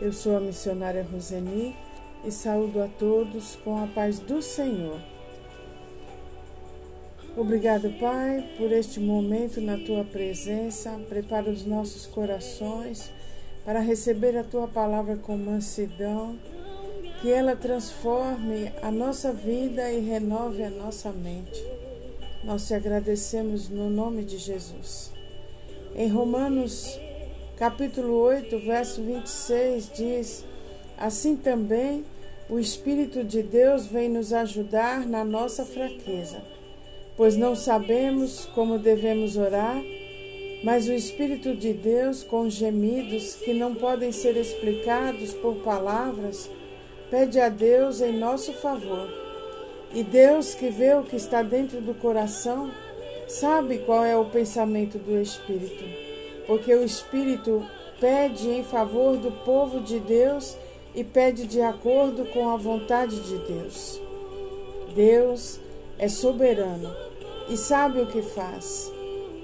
Eu sou a missionária Roseni e saúdo a todos com a paz do Senhor. Obrigado, Pai, por este momento na tua presença. Prepara os nossos corações para receber a tua palavra com mansidão, que ela transforme a nossa vida e renove a nossa mente. Nós te agradecemos no nome de Jesus. Em Romanos capítulo 8, verso 26 diz: Assim também o Espírito de Deus vem nos ajudar na nossa fraqueza, pois não sabemos como devemos orar, mas o Espírito de Deus, com gemidos que não podem ser explicados por palavras, pede a Deus em nosso favor. E Deus, que vê o que está dentro do coração, sabe qual é o pensamento do Espírito, porque o Espírito pede em favor do povo de Deus e pede de acordo com a vontade de Deus. Deus é soberano e sabe o que faz.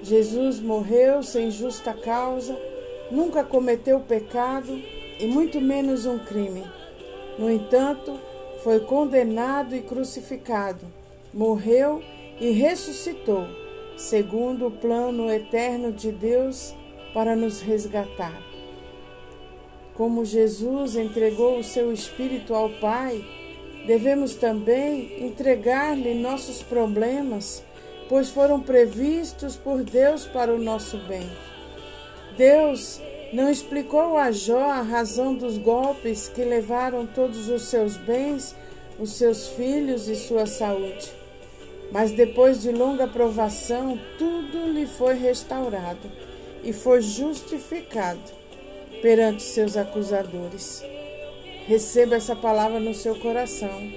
Jesus morreu sem justa causa, nunca cometeu pecado e muito menos um crime. No entanto, foi condenado e crucificado, morreu e ressuscitou, segundo o plano eterno de Deus para nos resgatar. Como Jesus entregou o seu Espírito ao Pai, devemos também entregar-lhe nossos problemas, pois foram previstos por Deus para o nosso bem. Deus não explicou a Jó a razão dos golpes que levaram todos os seus bens, os seus filhos e sua saúde. Mas depois de longa provação, tudo lhe foi restaurado e foi justificado perante seus acusadores. Receba essa palavra no seu coração.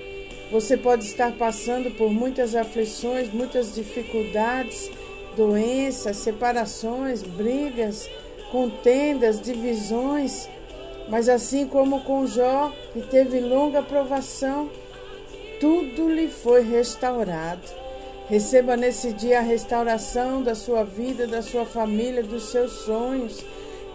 Você pode estar passando por muitas aflições, muitas dificuldades, doenças, separações, brigas, contendas, divisões, mas assim como com Jó, que teve longa provação, tudo lhe foi restaurado. Receba nesse dia a restauração da sua vida, da sua família, dos seus sonhos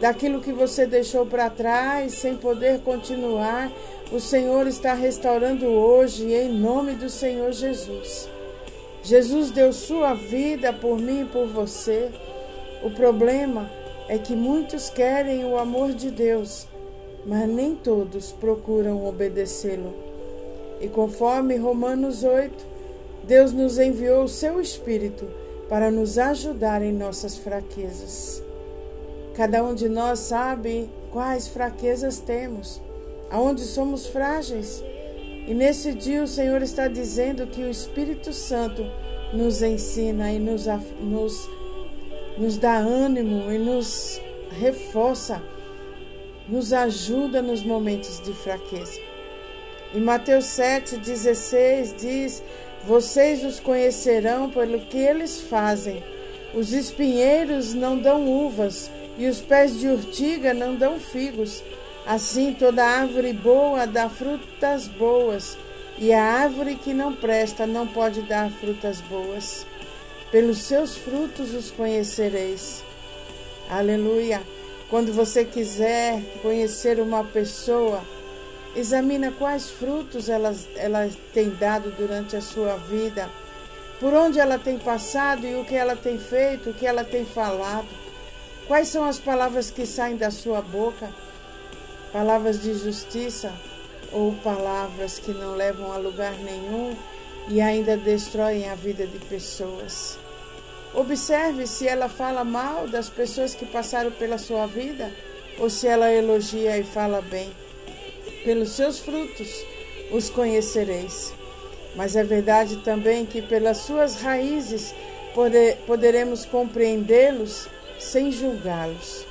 daquilo que você deixou para trás sem poder continuar. O Senhor está restaurando hoje, em nome do Senhor Jesus. Jesus deu sua vida por mim e por você. O problema é que muitos querem o amor de Deus, mas nem todos procuram obedecê-lo. E conforme Romanos 8, Deus nos enviou o seu Espírito para nos ajudar em nossas fraquezas. Cada um de nós sabe quais fraquezas temos, aonde somos frágeis. E nesse dia o Senhor está dizendo que o Espírito Santo nos ensina e nos, nos, nos dá ânimo e nos reforça, nos ajuda nos momentos de fraqueza. Em Mateus 7,16 diz: Vocês os conhecerão pelo que eles fazem. Os espinheiros não dão uvas e os pés de urtiga não dão figos. Assim toda árvore boa dá frutas boas, e a árvore que não presta não pode dar frutas boas. Pelos seus frutos os conhecereis. Aleluia! Quando você quiser conhecer uma pessoa, examina quais frutos ela, ela tem dado durante a sua vida, por onde ela tem passado e o que ela tem feito, o que ela tem falado. Quais são as palavras que saem da sua boca? Palavras de justiça ou palavras que não levam a lugar nenhum e ainda destroem a vida de pessoas? Observe se ela fala mal das pessoas que passaram pela sua vida ou se ela elogia e fala bem. Pelos seus frutos os conhecereis. Mas é verdade também que pelas suas raízes poder, poderemos compreendê-los sem julgá-los.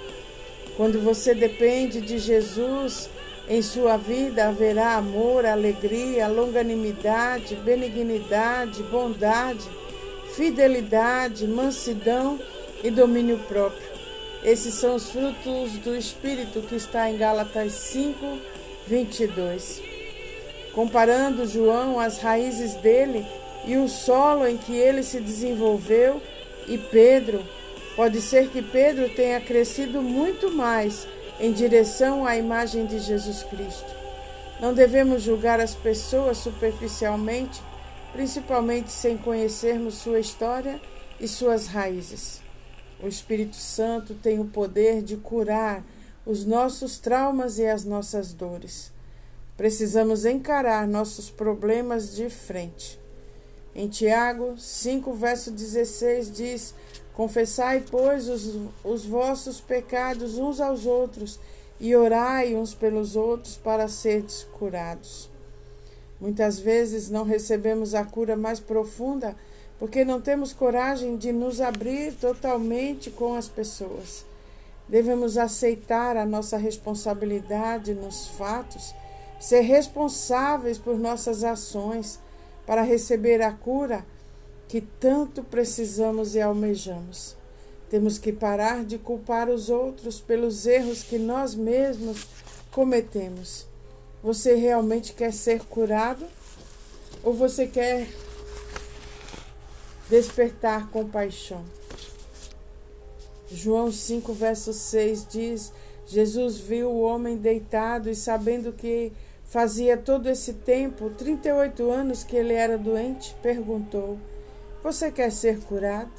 Quando você depende de Jesus em sua vida, haverá amor, alegria, longanimidade, benignidade, bondade, fidelidade, mansidão e domínio próprio. Esses são os frutos do Espírito que está em Gálatas 5, 22. Comparando João as raízes dele e o solo em que ele se desenvolveu, e Pedro Pode ser que Pedro tenha crescido muito mais em direção à imagem de Jesus Cristo. Não devemos julgar as pessoas superficialmente, principalmente sem conhecermos sua história e suas raízes. O Espírito Santo tem o poder de curar os nossos traumas e as nossas dores. Precisamos encarar nossos problemas de frente. Em Tiago 5, verso 16 diz: Confessai, pois, os, os vossos pecados uns aos outros e orai uns pelos outros para seres curados. Muitas vezes não recebemos a cura mais profunda porque não temos coragem de nos abrir totalmente com as pessoas. Devemos aceitar a nossa responsabilidade nos fatos, ser responsáveis por nossas ações para receber a cura que tanto precisamos e almejamos. Temos que parar de culpar os outros pelos erros que nós mesmos cometemos. Você realmente quer ser curado? Ou você quer despertar compaixão? João 5, verso 6 diz: Jesus viu o homem deitado e, sabendo que fazia todo esse tempo, 38 anos que ele era doente, perguntou: Você quer ser curado?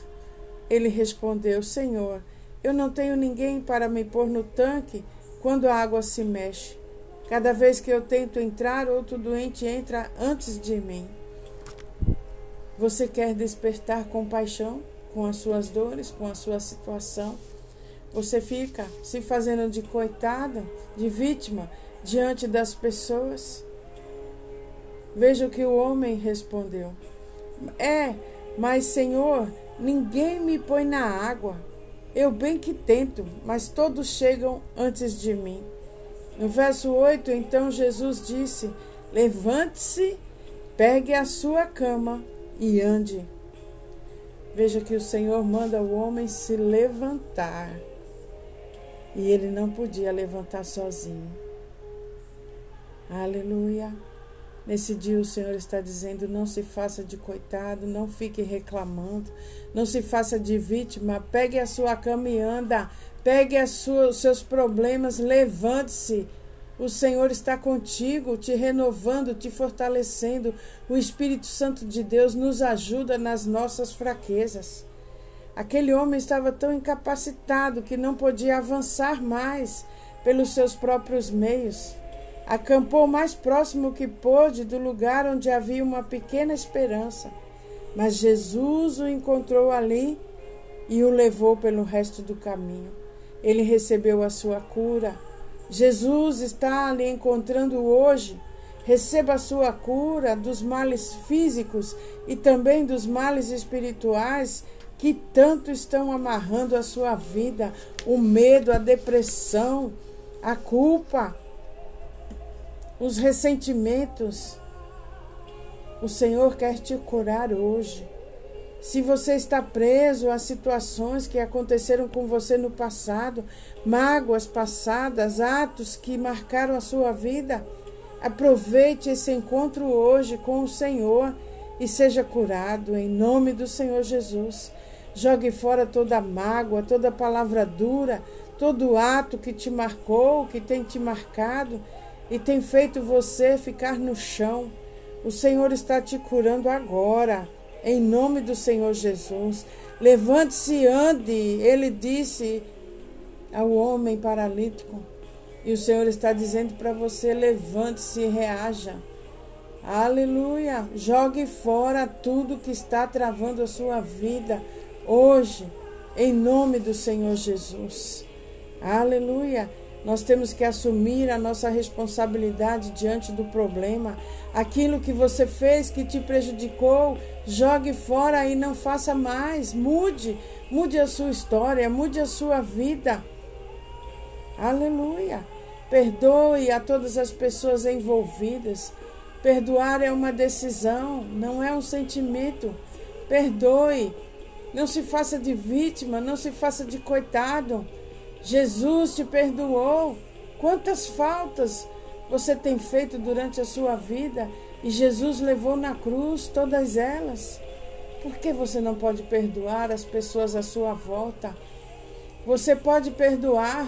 Ele respondeu: Senhor, eu não tenho ninguém para me pôr no tanque quando a água se mexe. Cada vez que eu tento entrar, outro doente entra antes de mim. Você quer despertar compaixão com as suas dores, com a sua situação? Você fica se fazendo de coitada, de vítima diante das pessoas? Veja o que o homem respondeu. É, mas Senhor, Ninguém me põe na água. Eu bem que tento, mas todos chegam antes de mim. No verso 8, então Jesus disse: Levante-se, pegue a sua cama e ande. Veja que o Senhor manda o homem se levantar. E ele não podia levantar sozinho. Aleluia. Nesse dia o Senhor está dizendo: não se faça de coitado, não fique reclamando, não se faça de vítima, pegue a sua cama e anda, pegue os seus problemas, levante-se. O Senhor está contigo, te renovando, te fortalecendo. O Espírito Santo de Deus nos ajuda nas nossas fraquezas. Aquele homem estava tão incapacitado que não podia avançar mais pelos seus próprios meios. Acampou mais próximo que pôde do lugar onde havia uma pequena esperança. Mas Jesus o encontrou ali e o levou pelo resto do caminho. Ele recebeu a sua cura. Jesus está ali encontrando hoje. Receba a sua cura dos males físicos e também dos males espirituais que tanto estão amarrando a sua vida: o medo, a depressão, a culpa os ressentimentos. O Senhor quer te curar hoje. Se você está preso a situações que aconteceram com você no passado, mágoas passadas, atos que marcaram a sua vida, aproveite esse encontro hoje com o Senhor e seja curado em nome do Senhor Jesus. Jogue fora toda mágoa, toda palavra dura, todo ato que te marcou, que tem te marcado e tem feito você ficar no chão. O Senhor está te curando agora, em nome do Senhor Jesus. Levante-se e ande, ele disse ao homem paralítico. E o Senhor está dizendo para você: levante-se e reaja. Aleluia! Jogue fora tudo que está travando a sua vida hoje, em nome do Senhor Jesus. Aleluia! Nós temos que assumir a nossa responsabilidade diante do problema. Aquilo que você fez que te prejudicou, jogue fora e não faça mais. Mude, mude a sua história, mude a sua vida. Aleluia. Perdoe a todas as pessoas envolvidas. Perdoar é uma decisão, não é um sentimento. Perdoe. Não se faça de vítima, não se faça de coitado. Jesus te perdoou. Quantas faltas você tem feito durante a sua vida e Jesus levou na cruz todas elas? Por que você não pode perdoar as pessoas à sua volta? Você pode perdoar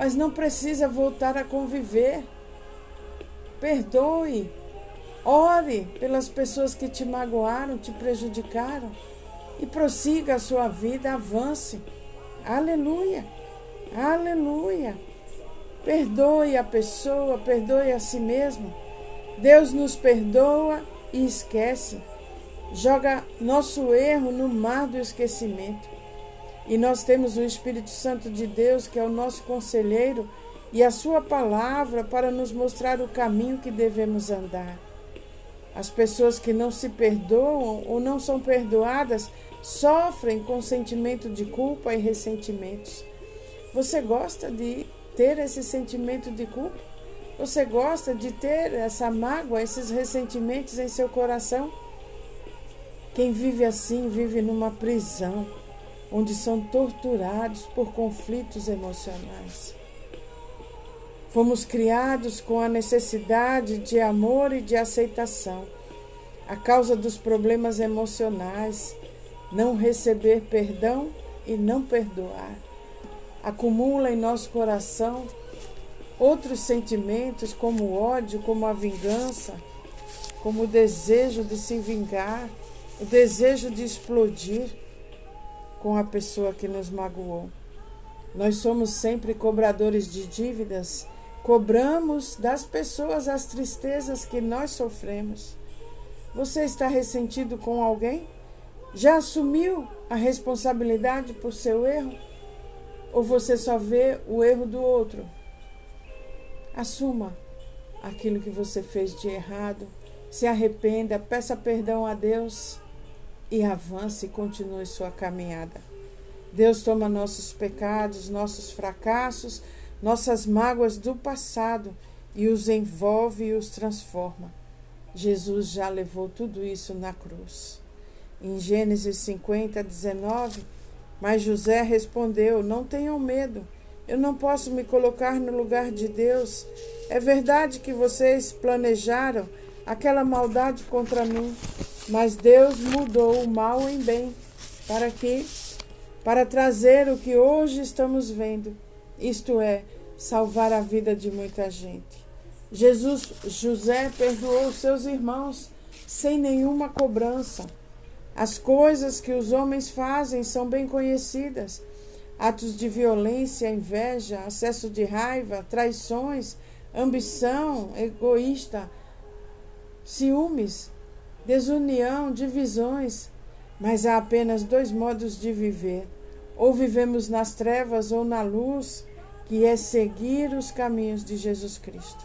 mas não precisa voltar a conviver. Perdoe, ore pelas pessoas que te magoaram, te prejudicaram e prossiga a sua vida, avance. Aleluia, aleluia. Perdoe a pessoa, perdoe a si mesmo. Deus nos perdoa e esquece. Joga nosso erro no mar do esquecimento. E nós temos o Espírito Santo de Deus, que é o nosso conselheiro, e a Sua palavra para nos mostrar o caminho que devemos andar. As pessoas que não se perdoam ou não são perdoadas sofrem com sentimento de culpa e ressentimentos. Você gosta de ter esse sentimento de culpa? Você gosta de ter essa mágoa, esses ressentimentos em seu coração? Quem vive assim vive numa prisão, onde são torturados por conflitos emocionais. Fomos criados com a necessidade de amor e de aceitação. A causa dos problemas emocionais, não receber perdão e não perdoar acumula em nosso coração outros sentimentos, como o ódio, como a vingança, como o desejo de se vingar, o desejo de explodir com a pessoa que nos magoou. Nós somos sempre cobradores de dívidas, cobramos das pessoas as tristezas que nós sofremos. Você está ressentido com alguém? Já assumiu a responsabilidade por seu erro? Ou você só vê o erro do outro? Assuma aquilo que você fez de errado, se arrependa, peça perdão a Deus e avance e continue sua caminhada. Deus toma nossos pecados, nossos fracassos, nossas mágoas do passado e os envolve e os transforma. Jesus já levou tudo isso na cruz. Em Gênesis 50, 19, mas José respondeu: Não tenham medo, eu não posso me colocar no lugar de Deus. É verdade que vocês planejaram aquela maldade contra mim, mas Deus mudou o mal em bem, para que para trazer o que hoje estamos vendo, isto é, salvar a vida de muita gente. Jesus, José perdoou seus irmãos sem nenhuma cobrança. As coisas que os homens fazem são bem conhecidas: atos de violência, inveja, acesso de raiva, traições, ambição egoísta, ciúmes, desunião, divisões. Mas há apenas dois modos de viver: ou vivemos nas trevas ou na luz, que é seguir os caminhos de Jesus Cristo.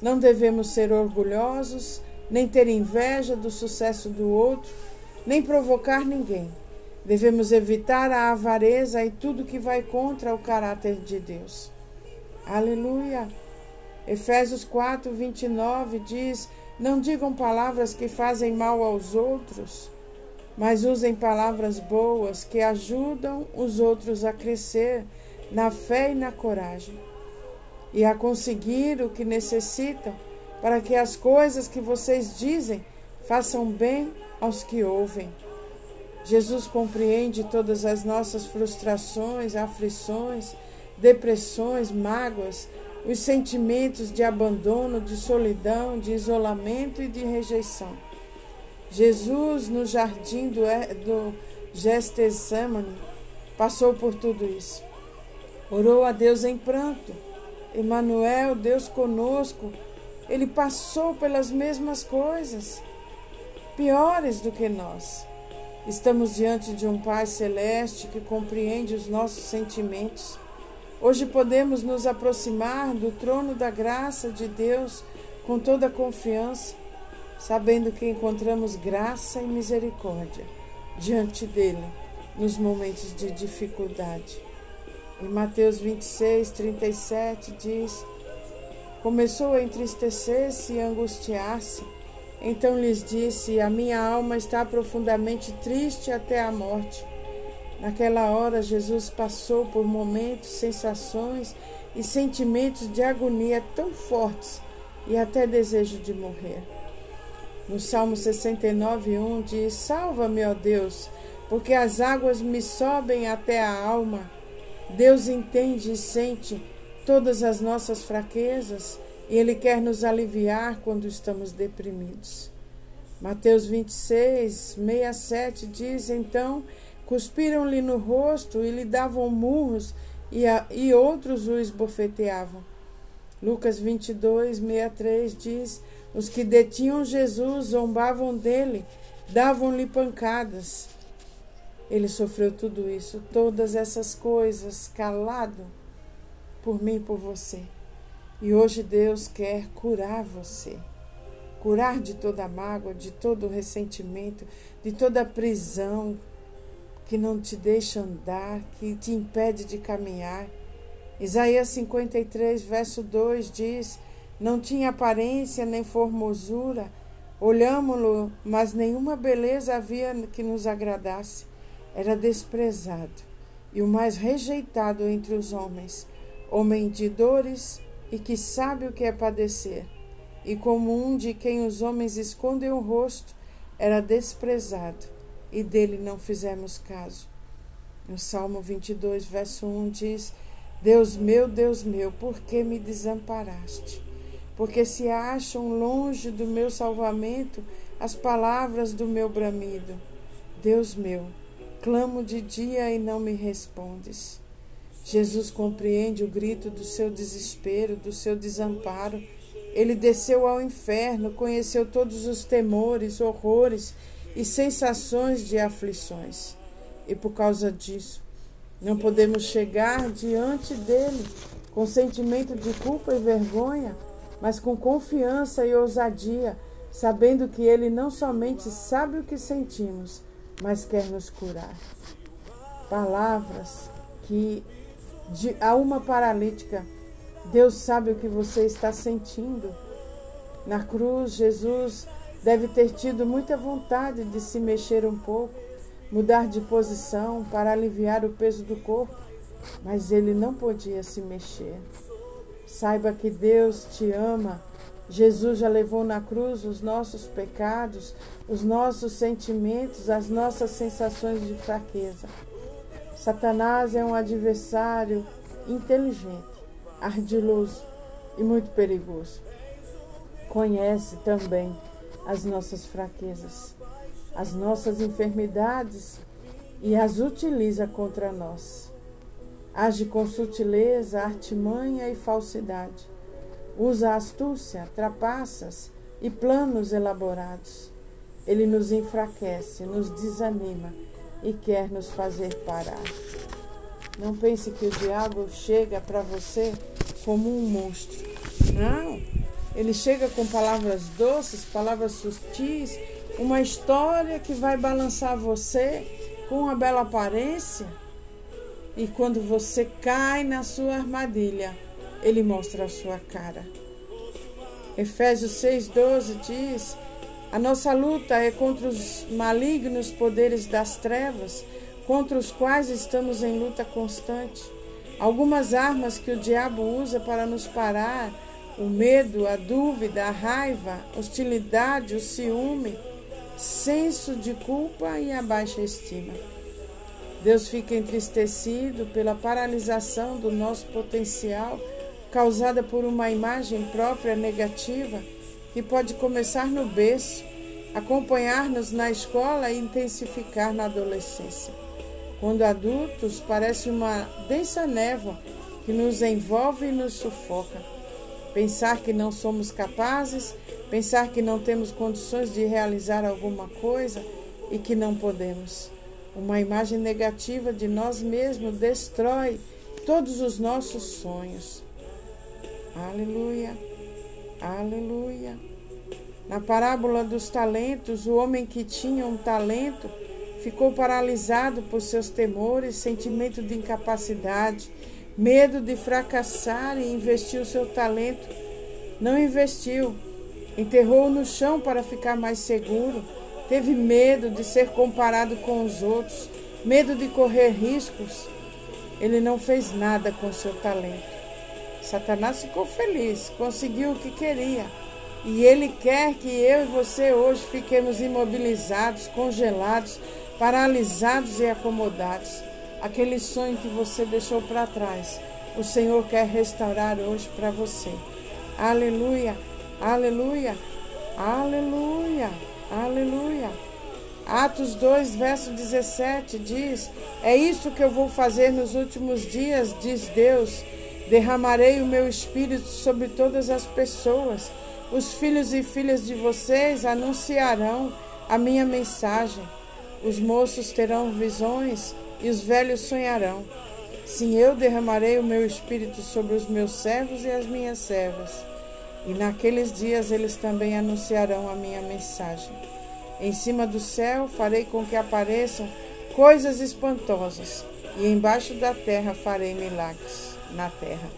Não devemos ser orgulhosos, nem ter inveja do sucesso do outro nem provocar ninguém. Devemos evitar a avareza e tudo que vai contra o caráter de Deus. Aleluia! Efésios 4, 29 diz: Não digam palavras que fazem mal aos outros, mas usem palavras boas que ajudam os outros a crescer na fé e na coragem e a conseguir o que necessitam para que as coisas que vocês dizem façam bem aos que ouvem. Jesus compreende todas as nossas frustrações, aflições, depressões, mágoas, os sentimentos de abandono, de solidão, de isolamento e de rejeição. Jesus, no jardim do, do Gestesâmane, passou por tudo isso. Orou a Deus em pranto. Emmanuel, Deus conosco, ele passou pelas mesmas coisas piores do que nós. Estamos diante de um Pai celeste que compreende os nossos sentimentos. Hoje podemos nos aproximar do trono da graça de Deus com toda confiança, sabendo que encontramos graça e misericórdia diante dele nos momentos de dificuldade. Em Mateus 26, 37 diz: Começou a entristecer-se e angustiar-se então lhes disse: A minha alma está profundamente triste até a morte. Naquela hora, Jesus passou por momentos, sensações e sentimentos de agonia tão fortes e até desejo de morrer. No Salmo 69:1 diz: Salva-me, ó Deus, porque as águas me sobem até a alma. Deus entende e sente todas as nossas fraquezas e Ele quer nos aliviar quando estamos deprimidos. Mateus 26, 67 diz: Então cuspiram-lhe no rosto e lhe davam murros, e, a, e outros o esbofeteavam. Lucas 22, 63 diz: Os que detinham Jesus zombavam dele, davam-lhe pancadas. Ele sofreu tudo isso, todas essas coisas, calado por mim e por você. E hoje Deus quer curar você. Curar de toda mágoa, de todo ressentimento, de toda prisão que não te deixa andar, que te impede de caminhar. Isaías 53, verso 2 diz: Não tinha aparência nem formosura, olhámo-lo, mas nenhuma beleza havia que nos agradasse. Era desprezado e o mais rejeitado entre os homens, homem de dores e que sabe o que é padecer. E como um de quem os homens escondem o rosto, era desprezado, e dele não fizemos caso. No Salmo 22, verso 1 diz: Deus meu, Deus meu, por que me desamparaste? Porque se acham longe do meu salvamento as palavras do meu bramido. Deus meu, clamo de dia e não me respondes. Jesus compreende o grito do seu desespero, do seu desamparo. Ele desceu ao inferno, conheceu todos os temores, horrores e sensações de aflições. E por causa disso, não podemos chegar diante dele com sentimento de culpa e vergonha, mas com confiança e ousadia, sabendo que ele não somente sabe o que sentimos, mas quer nos curar. Palavras que de, a uma paralítica. Deus sabe o que você está sentindo. Na cruz, Jesus deve ter tido muita vontade de se mexer um pouco, mudar de posição para aliviar o peso do corpo, mas ele não podia se mexer. Saiba que Deus te ama. Jesus já levou na cruz os nossos pecados, os nossos sentimentos, as nossas sensações de fraqueza. Satanás é um adversário inteligente, ardiloso e muito perigoso. Conhece também as nossas fraquezas, as nossas enfermidades e as utiliza contra nós. Age com sutileza, artimanha e falsidade. Usa astúcia, trapaças e planos elaborados. Ele nos enfraquece, nos desanima e quer nos fazer parar. Não pense que o diabo chega para você como um monstro. Não. Ele chega com palavras doces, palavras sutis, uma história que vai balançar você com uma bela aparência. E quando você cai na sua armadilha, ele mostra a sua cara. Efésios 6,12 diz a nossa luta é contra os malignos poderes das trevas, contra os quais estamos em luta constante. Algumas armas que o diabo usa para nos parar: o medo, a dúvida, a raiva, hostilidade, o ciúme, senso de culpa e a baixa estima. Deus fica entristecido pela paralisação do nosso potencial causada por uma imagem própria negativa que pode começar no berço, acompanhar-nos na escola e intensificar na adolescência. Quando adultos, parece uma densa névoa que nos envolve e nos sufoca. Pensar que não somos capazes, pensar que não temos condições de realizar alguma coisa e que não podemos. Uma imagem negativa de nós mesmos destrói todos os nossos sonhos. Aleluia. Aleluia. Na parábola dos talentos, o homem que tinha um talento ficou paralisado por seus temores, sentimento de incapacidade, medo de fracassar e investiu seu talento. Não investiu, enterrou no chão para ficar mais seguro, teve medo de ser comparado com os outros, medo de correr riscos. Ele não fez nada com seu talento. Satanás ficou feliz, conseguiu o que queria. E ele quer que eu e você hoje fiquemos imobilizados, congelados, paralisados e acomodados. Aquele sonho que você deixou para trás, o Senhor quer restaurar hoje para você. Aleluia, aleluia, aleluia, aleluia. Atos 2, verso 17 diz: É isso que eu vou fazer nos últimos dias, diz Deus. Derramarei o meu espírito sobre todas as pessoas. Os filhos e filhas de vocês anunciarão a minha mensagem. Os moços terão visões e os velhos sonharão. Sim, eu derramarei o meu espírito sobre os meus servos e as minhas servas. E naqueles dias eles também anunciarão a minha mensagem. Em cima do céu farei com que apareçam coisas espantosas, e embaixo da terra farei milagres na terra.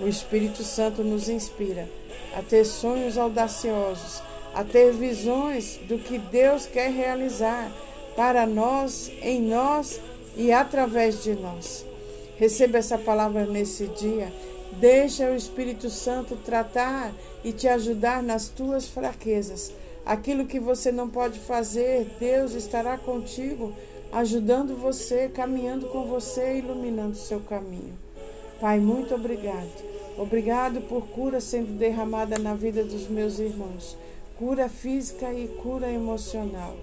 O Espírito Santo nos inspira a ter sonhos audaciosos, a ter visões do que Deus quer realizar para nós, em nós e através de nós. Receba essa palavra nesse dia. Deixa o Espírito Santo tratar e te ajudar nas tuas fraquezas Aquilo que você não pode fazer, Deus estará contigo, ajudando você, caminhando com você, iluminando seu caminho. Pai, muito obrigado. Obrigado por cura sendo derramada na vida dos meus irmãos. Cura física e cura emocional.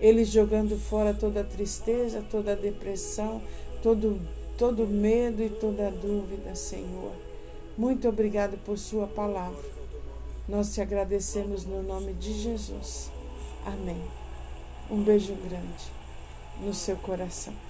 Eles jogando fora toda tristeza, toda depressão, todo, todo medo e toda dúvida, Senhor. Muito obrigado por Sua palavra. Nós te agradecemos no nome de Jesus. Amém. Um beijo grande no seu coração.